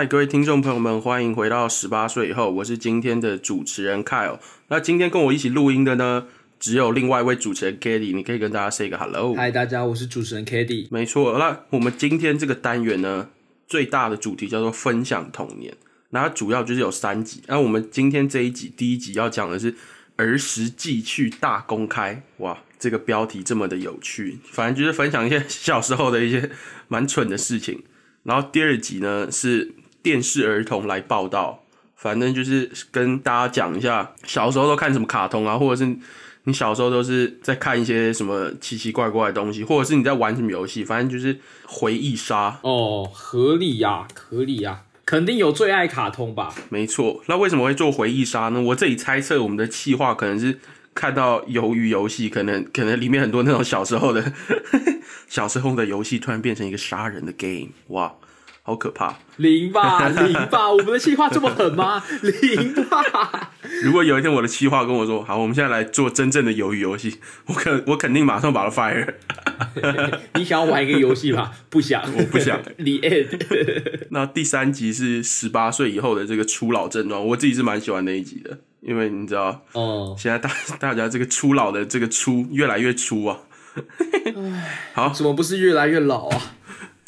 嗨，各位听众朋友们，欢迎回到十八岁以后，我是今天的主持人 Kyle。那今天跟我一起录音的呢，只有另外一位主持人 k a t i e 你可以跟大家 say 个 hello。嗨，大家，我是主持人 k a t i e 没错，那我们今天这个单元呢，最大的主题叫做分享童年，那它主要就是有三集。那我们今天这一集第一集要讲的是儿时寄去大公开，哇，这个标题这么的有趣，反正就是分享一些小时候的一些蛮蠢的事情。然后第二集呢是。电视儿童来报道，反正就是跟大家讲一下小时候都看什么卡通啊，或者是你小时候都是在看一些什么奇奇怪怪的东西，或者是你在玩什么游戏，反正就是回忆杀哦，合理呀，合理呀，肯定有最爱卡通吧？没错，那为什么会做回忆杀呢？我这里猜测我们的企划可能是看到鱿鱼游戏，可能可能里面很多那种小时候的 小时候的游戏突然变成一个杀人的 game，哇！好可怕！零吧，零吧，我们的计划这么狠吗？零吧。如果有一天我的计划跟我说，好，我们现在来做真正的鱿鱼游戏，我肯我肯定马上把它 fire。你想要玩一个游戏吗？不想，我不想。End。那第三集是十八岁以后的这个初老症状，我自己是蛮喜欢那一集的，因为你知道，哦，现在大大家这个初老的这个初越来越粗啊。好，怎么不是越来越老啊？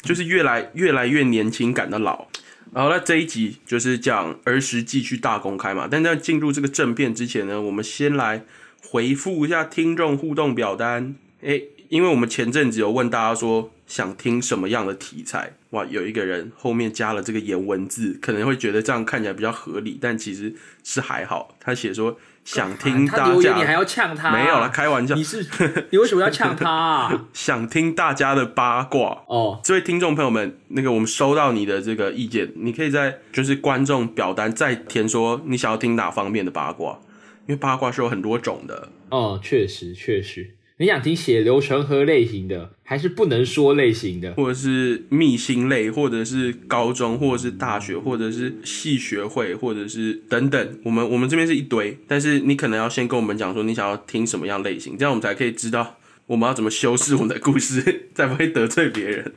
就是越来越来越年轻感的老，然后那这一集就是讲儿时记去大公开嘛。但在进入这个正片之前呢，我们先来回复一下听众互动表单。诶，因为我们前阵子有问大家说想听什么样的题材，哇，有一个人后面加了这个颜文字，可能会觉得这样看起来比较合理，但其实是还好。他写说。想听大家，你还要呛他？没有了，开玩笑。你是你为什么要呛他？啊？想听大家的八卦哦。这位听众朋友们，那个我们收到你的这个意见，你可以在就是观众表单再填说你想要听哪方面的八卦，因为八卦是有很多种的。哦，确实确实。你想听血流成河类型的，还是不能说类型的，或者是密星类，或者是高中，或者是大学，或者是系学会，或者是等等。我们我们这边是一堆，但是你可能要先跟我们讲说你想要听什么样类型，这样我们才可以知道我们要怎么修饰我们的故事，才不会得罪别人。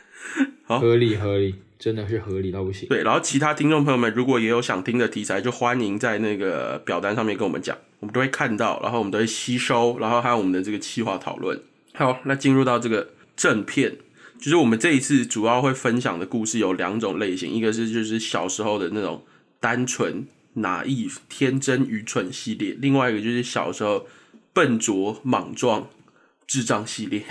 好，合理合理。真的是合理到不行。对，然后其他听众朋友们如果也有想听的题材，就欢迎在那个表单上面跟我们讲，我们都会看到，然后我们都会吸收，然后还有我们的这个企划讨论。好，那进入到这个正片，就是我们这一次主要会分享的故事有两种类型，一个是就是小时候的那种单纯、拿意、天真、愚蠢系列，另外一个就是小时候笨拙、莽撞、智障系列。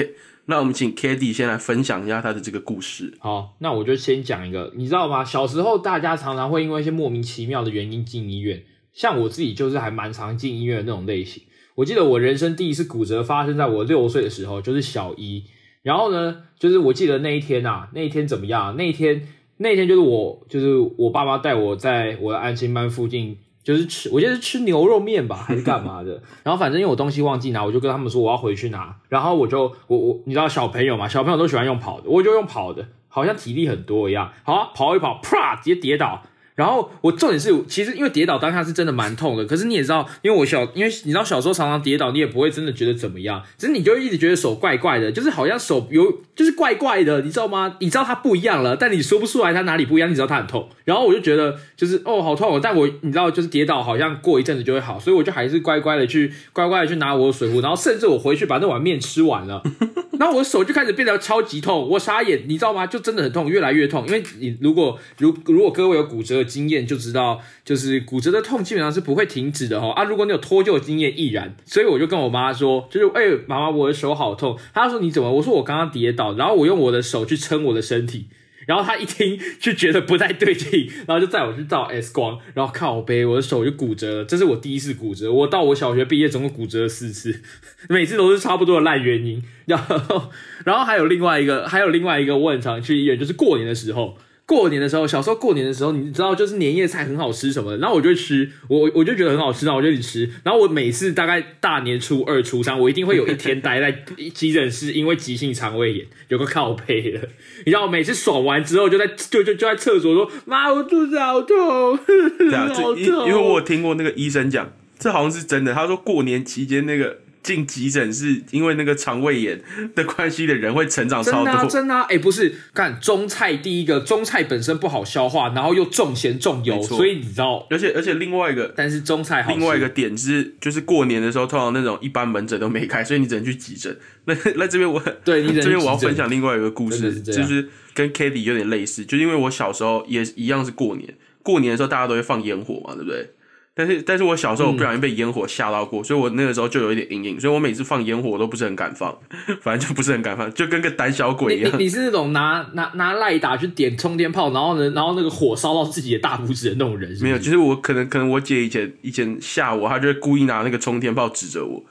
那我们请 k a t i e 先来分享一下他的这个故事。好，那我就先讲一个，你知道吗？小时候大家常常会因为一些莫名其妙的原因进医院，像我自己就是还蛮常进医院的那种类型。我记得我人生第一次骨折发生在我六岁的时候，就是小一。然后呢，就是我记得那一天啊，那一天怎么样？那一天，那一天就是我，就是我爸妈带我在我的安心班附近。就是吃，我记得是吃牛肉面吧，还是干嘛的？然后反正因为我东西忘记拿，我就跟他们说我要回去拿。然后我就我我，你知道小朋友嘛，小朋友都喜欢用跑的，我就用跑的，好像体力很多一样。好，跑一跑，啪，直接跌倒。然后我重点是，其实因为跌倒当下是真的蛮痛的。可是你也知道，因为我小，因为你知道小时候常常跌倒，你也不会真的觉得怎么样。只是你就一直觉得手怪怪的，就是好像手有，就是怪怪的，你知道吗？你知道它不一样了，但你说不出来它哪里不一样。你知道它很痛，然后我就觉得就是哦，好痛。但我你知道，就是跌倒好像过一阵子就会好，所以我就还是乖乖的去乖乖的去拿我的水壶，然后甚至我回去把那碗面吃完了，然后我手就开始变得超级痛。我傻眼，你知道吗？就真的很痛，越来越痛。因为你如果如如果各位有骨折经验，就知道。就是骨折的痛基本上是不会停止的哈啊！如果你有脱臼经验亦然，所以我就跟我妈说，就是哎，妈妈，我的手好痛。她说你怎么？我说我刚刚跌倒，然后我用我的手去撑我的身体，然后她一听就觉得不太对劲，然后就载我去照 X 光，然后看我背，我的手就骨折了。这是我第一次骨折，我到我小学毕业总共骨折了四次，每次都是差不多的烂原因。然后，然后还有另外一个，还有另外一个我很常去医院，就是过年的时候。过年的时候，小时候过年的时候，你知道就是年夜菜很好吃什么的，然后我就吃，我我就觉得很好吃，然后我就去吃。然后我每次大概大年初二、初三，我一定会有一天待在急诊室，因为急性肠胃炎，有个靠背的。你知道，每次爽完之后，就在就就就在厕所说：“妈，我肚子好痛，好痛。”因为我听过那个医生讲，这好像是真的。他说过年期间那个进急诊室因为那个肠胃炎的关系的人会成长超真的啊，多。真的啊，哎、不是，看中菜第一个，中菜本身不好消化，然后又重咸重油，所以你知道，而且而且另外一个但是中菜好另外一个点是，就是过年的时候，通常那种一般门诊都没开，所以你只能去急诊。那那这边我 对你这边我要分享另外一个故事，是就是跟 k a t i e 有点类似，就是因为我小时候也一样是过年，过年的时候大家都会放烟火嘛，对不对？但是但是我小时候不小心被烟火吓到过，所以我那个时候就有一点阴影，所以我每次放烟火我都不是很敢放，反正就不是很敢放，就跟个胆小鬼一样。你你你是那种拿拿拿赖打去点冲天炮，然后呢，然后那个火烧到自己的大拇指的那种人是是没有，就是我可能可能我姐以前以前吓我，她就会故意拿那个冲天炮指着我，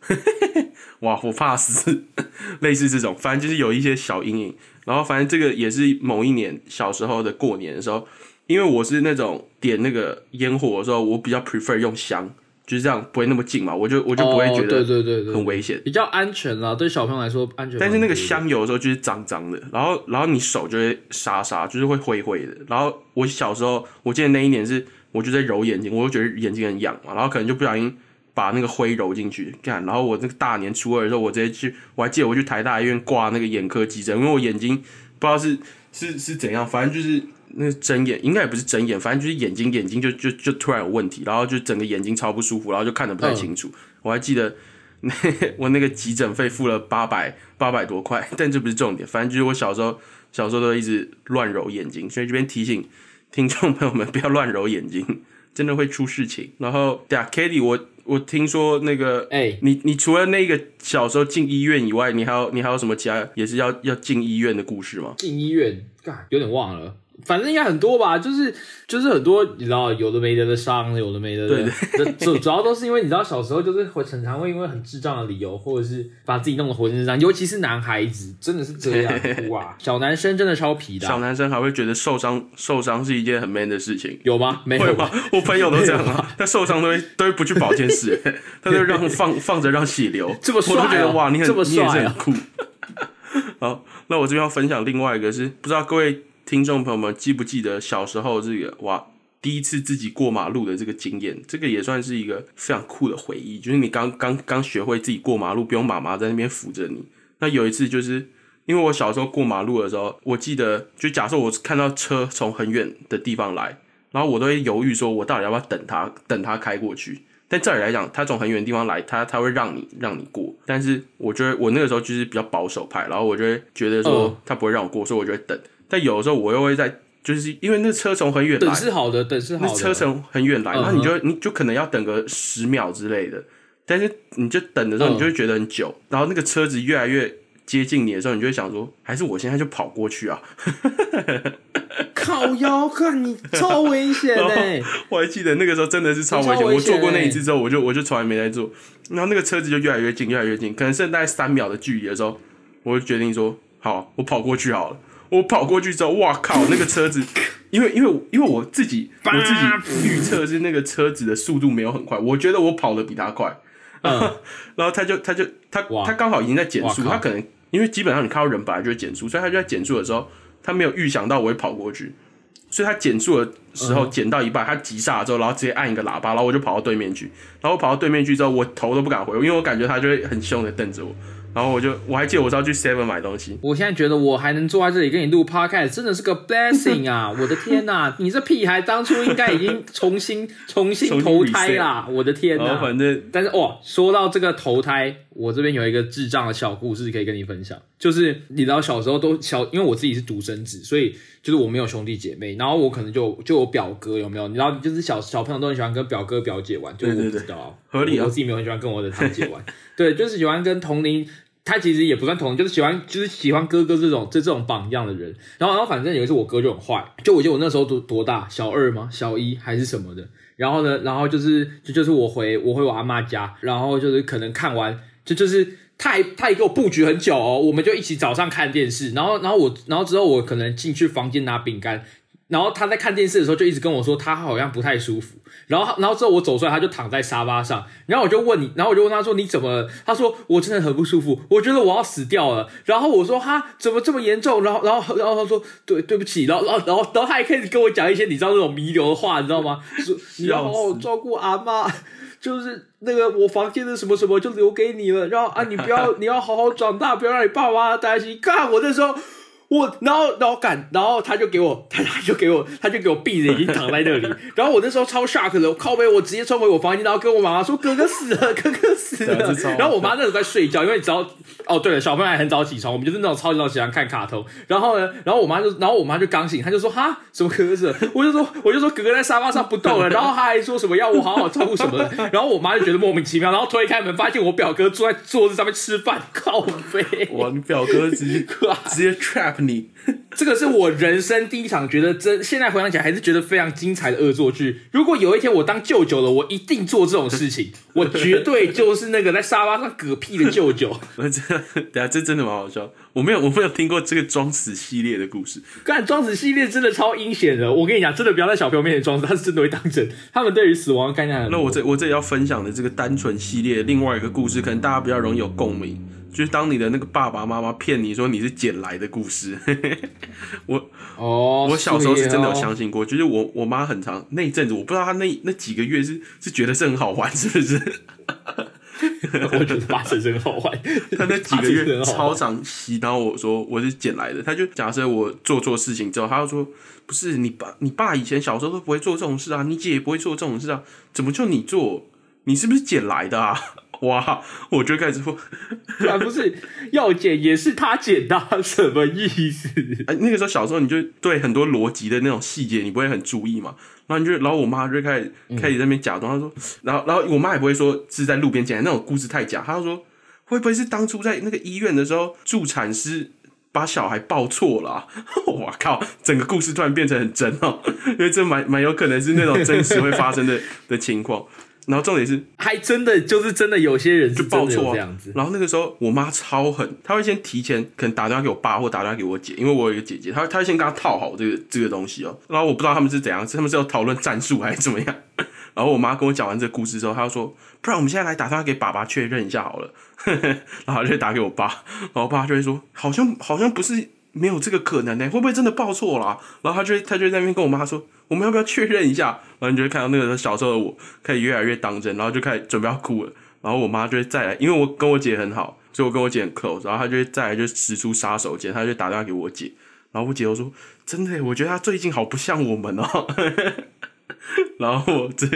哇，我怕死，类似这种，反正就是有一些小阴影。然后反正这个也是某一年小时候的过年的时候，因为我是那种点那个烟火的时候，我比较 prefer 用香，就是这样不会那么近嘛，我就我就不会觉得对对对，很危险。比较安全啦，对小朋友来说安全。但是那个，香有的时候就是脏脏的，然后然后你手就会沙沙，就是会灰灰的。然后我小时候，我记得那一年是我就在揉眼睛，我就觉得眼睛很痒嘛，然后可能就不小心把那个灰揉进去，干。然后我那个大年初二的时候，我直接去，我还记得我去台大医院挂那个眼科急诊，因为我眼睛不知道是是是怎样，反正就是那个睁眼，应该也不是睁眼，反正就是眼睛眼睛就就就突然有问题，然后就整个眼睛超不舒服，然后就看得不太清楚。我还记得那。我那个急诊费付了八百八百多块，但这不是重点，反正就是我小时候小时候都一直乱揉眼睛，所以这边提醒听众朋友们不要乱揉眼睛，真的会出事情。然后对啊 k a t i e 我我听说那个，哎你你除了那个小时候进医院以外，你还有你还有什么其他也是要要进医院的故事吗？进医院，干有点忘了。反正应该很多吧，就是就是很多，你知道有的没得的伤，有的没得的，这主主要都是因为你知道小时候就是会很常会因为很智障的理由，或者是把自己弄得浑身伤，尤其是男孩子，真的是这样哇！小男生真的超皮的啊、小男生还会觉得受伤受伤是一件很 man 的事情。有吗？没有会吗？我朋友都这样啊，他受伤都会都会不去保健室，他就让放放着让血流，这么帅我都觉得哦哇，你很这么你也是很酷。好，那我这边要分享另外一个是，不知道各位听众朋友们记不记得小时候这个哇，第一次自己过马路的这个经验，这个也算是一个非常酷的回忆，就是你刚刚刚学会自己过马路，不用妈妈在那边扶着你。那有一次就是。因为我小时候过马路的时候，我记得就假设我看到车从很远的地方来，然后我都会犹豫说，我到底要不要等他，等他开过去。但照理来讲，他从很远的地方来，他他会让你让你过。但是我觉得我那个时候就是比较保守派，然后我就会觉得说他不会让我过，所以我就会等。但有的时候我又会在，就是因为那车从很远来等，是好的，等是好的。那车从很远来，嗯然后你就你就可能要等个十秒之类的，但是你就等的时候，嗯你就会觉得很久，然后那个车子越来越接近你的时候，你就会想说，还是我现在就跑过去啊！靠腰，看你超危险欸呢、我还记得那个时候真的是超危险，我做过那欸一次之后，我就我就从来没再做，然后那个车子就越来越近，越来越近，可能剩大概三秒的距离的时候，我就决定说，好，我跑过去好了。我跑过去之后，哇靠，那个车子，因为因为因为我自己我自己预测是那个车子的速度没有很快，我觉得我跑的比他快，嗯，然后他就他就他他刚好已经在减速，他可能因为基本上你看到人本来就会减速，所以他就在减速的时候，他没有预想到我会跑过去，所以他减速的时候嗯。减到一半，他急刹之后，然后直接按一个喇叭，然后我就跑到对面去，然后我跑到对面去之后，我头都不敢回，因为我感觉他就会很凶的瞪着我，然后我就我还记得我是要去 Seven 买东西，我现在觉得我还能坐在这里跟你录 podcast，真的是个 blessing 啊！我的天呐、你这屁孩当初应该已经重新 重新投胎啦！我的天然后呐、反正但是哇，说到这个投胎，我这边有一个智障的小故事可以跟你分享，就是你知道小时候都小，因为我自己是独生子，所以就是我没有兄弟姐妹，然后我可能就就有表哥有没有？你知道，就是小小朋友都很喜欢跟表哥表姐玩，就我知道啊，合理啊我我自己没有很喜欢跟我的堂姐玩，对，就是喜欢跟同龄。他其实也不算同，就是喜欢，就是喜欢哥哥这种这这种榜样的人。然后，然后反正有一次我哥就很坏，就我记得我那时候多多大，小二吗？小一还是什么的。然后呢，然后就是就就是我回我回我阿妈家，然后就是可能看完就就是他还他也给我布局很久哦，我们就一起早上看电视，然后然后我然后之后我可能进去房间拿饼干，然后他在看电视的时候就一直跟我说他好像不太舒服，然后然后之后我走出来他就躺在沙发上，然后我就问你，然后我就问他说你怎么了？他说我真的很不舒服，我觉得我要死掉了。然后我说哈怎么这么严重？然后然后然后他说对对不起，然后然后然后然后他还开始跟我讲一些你知道那种弥留的话，你知道吗？说你要好好照顾阿妈。就是那个我房间的什么什么就留给你了，然后啊，你不要 你要好好长大，不要让你爸妈担心。看我那时候。我然后然后赶，然后他就给我，他 他就给我，他就给我闭着眼睛躺在那里。然后我那时候超 shock 的，靠背我直接冲回我房间，然后跟我妈妈说：“哥哥死了，哥哥死了。”然后我妈那时候在睡觉，因为你知道，哦对了，小朋友还很早起床，我们就是那种超级早起床看卡通。然后呢，然后我妈就，然后我妈就刚醒，她就说：“哈，什么哥哥死了？”我就说，我就说哥哥在沙发上不动了。然后他还说什么要我好好照顾什么的。然后我妈就觉得莫名其妙，然后推开门发现我表哥坐在桌子上面吃饭，靠背。哇，你表哥直接直接 trap 你。这个是我人生第一场觉得真，现在回想起来还是觉得非常精彩的恶作剧。如果有一天我当舅舅了，我一定做这种事情，我绝对就是那个在沙发上嗝屁的舅舅。我这等下这真的蛮好笑，我没有我没有听过这个装死系列的故事。干装死系列真的超阴险的，我跟你讲，真的不要在小朋友面前装死，他是真的会当真。他们对于死亡概念，那我这我这里要分享的这个单纯系列另外一个故事，可能大家比较容易有共鸣。就是当你的那个爸爸妈妈骗你说你是捡来的故事，我哦，我小时候是真的有相信过。就是我我妈很长那一阵子，我不知道她那那几个月是是觉得是很好玩，是不是？我觉得八成是很好玩。她那几个月超常洗脑我说我是捡来的。他就假设我做错事情之后，他就说不是你爸你爸以前小时候都不会做这种事啊，你姐也不会做这种事啊，怎么就你做？你是不是捡来的啊？哇！我就开始说，啊，不是要剪也是他剪的，什么意思？哎，那个时候小时候你就对很多逻辑的那种细节你不会很注意嘛，然后你就，然后我妈就开始开始在那边假装，她说，然后然后我妈也不会说是在路边捡那种故事太假，她就说会不会是当初在那个医院的时候助产师把小孩抱错了？我靠，整个故事突然变成很真哦，因为这蛮蛮有可能是那种真实会发生的 的情况。然后重点是，还真的就是真的有些人就报错这样子。然后那个时候我妈超狠，她会先提前可能打电话给我爸或打电话给我姐，因为我有一个姐姐，她她会先跟她套好这个这个东西哦。然后我不知道他们是怎样，是他们是要讨论战术还是怎么样。然后我妈跟我讲完这个故事之后，她就说：“不然我们现在来打电话给爸爸确认一下好了。”然后就打给我爸，然后我爸就会说：“好像好像不是。”没有这个可能呢，会不会真的报错了？然后他就他就在那边跟我妈说，我们要不要确认一下？然后你就会看到那个小时候的我开始越来越当真，然后就开始准备要哭了。然后我妈就会再来，因为我跟我姐很好，所以我跟我姐很 close。然后她就会再来就使出杀手锏，她就打电话给我姐。然后我姐就说：“真的，我觉得她最近好不像我们哦。”然后我这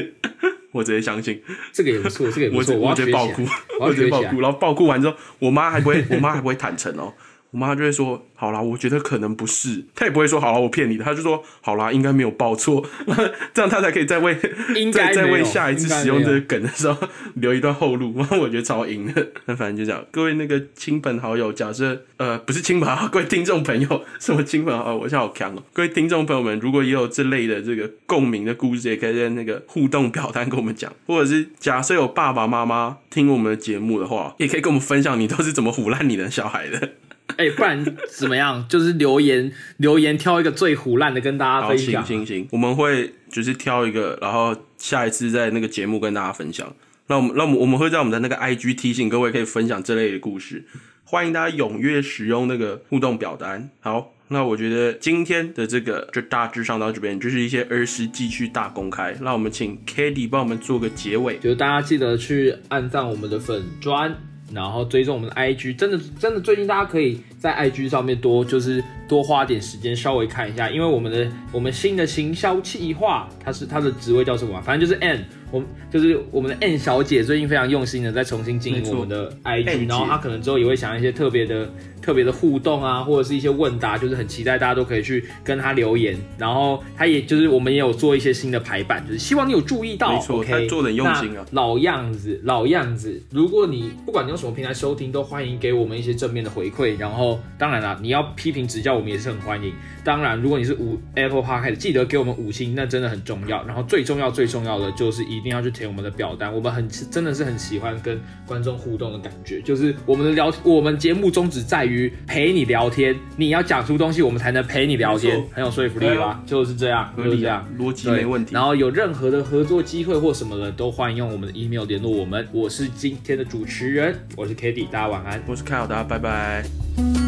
我直接相信这个也不错，这个也不错，我直接爆哭，我直接爆哭。然后爆哭完之后，我妈还不会，我妈还不会坦诚哦。我妈就会说：“好啦，我觉得可能不是。”她也不会说：“好了，我骗你的。”她就说：“好啦，应该没有报错。”这样她才可以再为 再再为下一次使用这个梗的时候留一段后路。我觉得超赢的。那反正就这样。各位那个亲朋好友，假设呃不是亲朋好友，各位听众朋友，什么亲朋好友？我现在好强哦！各位听众朋友们，如果也有这类的这个共鸣的故事，也可以在那个互动表单跟我们讲。或者是假设有爸爸妈妈听我们的节目的话，也可以跟我们分享你都是怎么唬烂你的小孩的。哎，不然怎么样？就是留言留言挑一个最胡烂的跟大家分享。行行行，我们会就是挑一个，然后下一次在那个节目跟大家分享。那我们那我们我们会在我们的那个 IG 提醒各位可以分享这类的故事，欢迎大家踊跃使用那个互动表单。好，那我觉得今天的这个就大致上到这边，就是一些儿时记趣大公开。那我们请 k a t i e 帮我们做个结尾，就是大家记得去按赞我们的粉砖。然后追踪我们的 IG，真的真的，最近大家可以在 IG 上面多就是多花点时间稍微看一下，因为我们的我们新的行销企划，它是它的职位叫什么？反正就是 N。我们就是我们的 N 小姐，最近非常用心的在重新经营我们的 IG，然后她可能之后也会想一些特别的、特别的互动啊，或者是一些问答，就是很期待大家都可以去跟她留言。然后她也就是我们也有做一些新的排版，就是希望你有注意到。没错，她做的用心啊。老样子，老样子。如果你不管你用什么平台收听，都欢迎给我们一些正面的回馈。然后当然了，你要批评指教，我们也是很欢迎。当然，如果你是五 Apple Park 记得给我们五星，那真的很重要。然后最重要、最重要的就是一定要去填我们的表单。我们很真的是很喜欢跟观众互动的感觉，就是我们的聊，我们节目宗旨在于陪你聊天，你要讲出东西，我们才能陪你聊天，很有说服力吧？就是这样，就是这样，逻辑没问题。然后有任何的合作机会或什么的，都欢迎用我们的 email 联络我们。我是今天的主持人，我是 k a t i e 大家晚安。我是 Kyle，大家拜拜。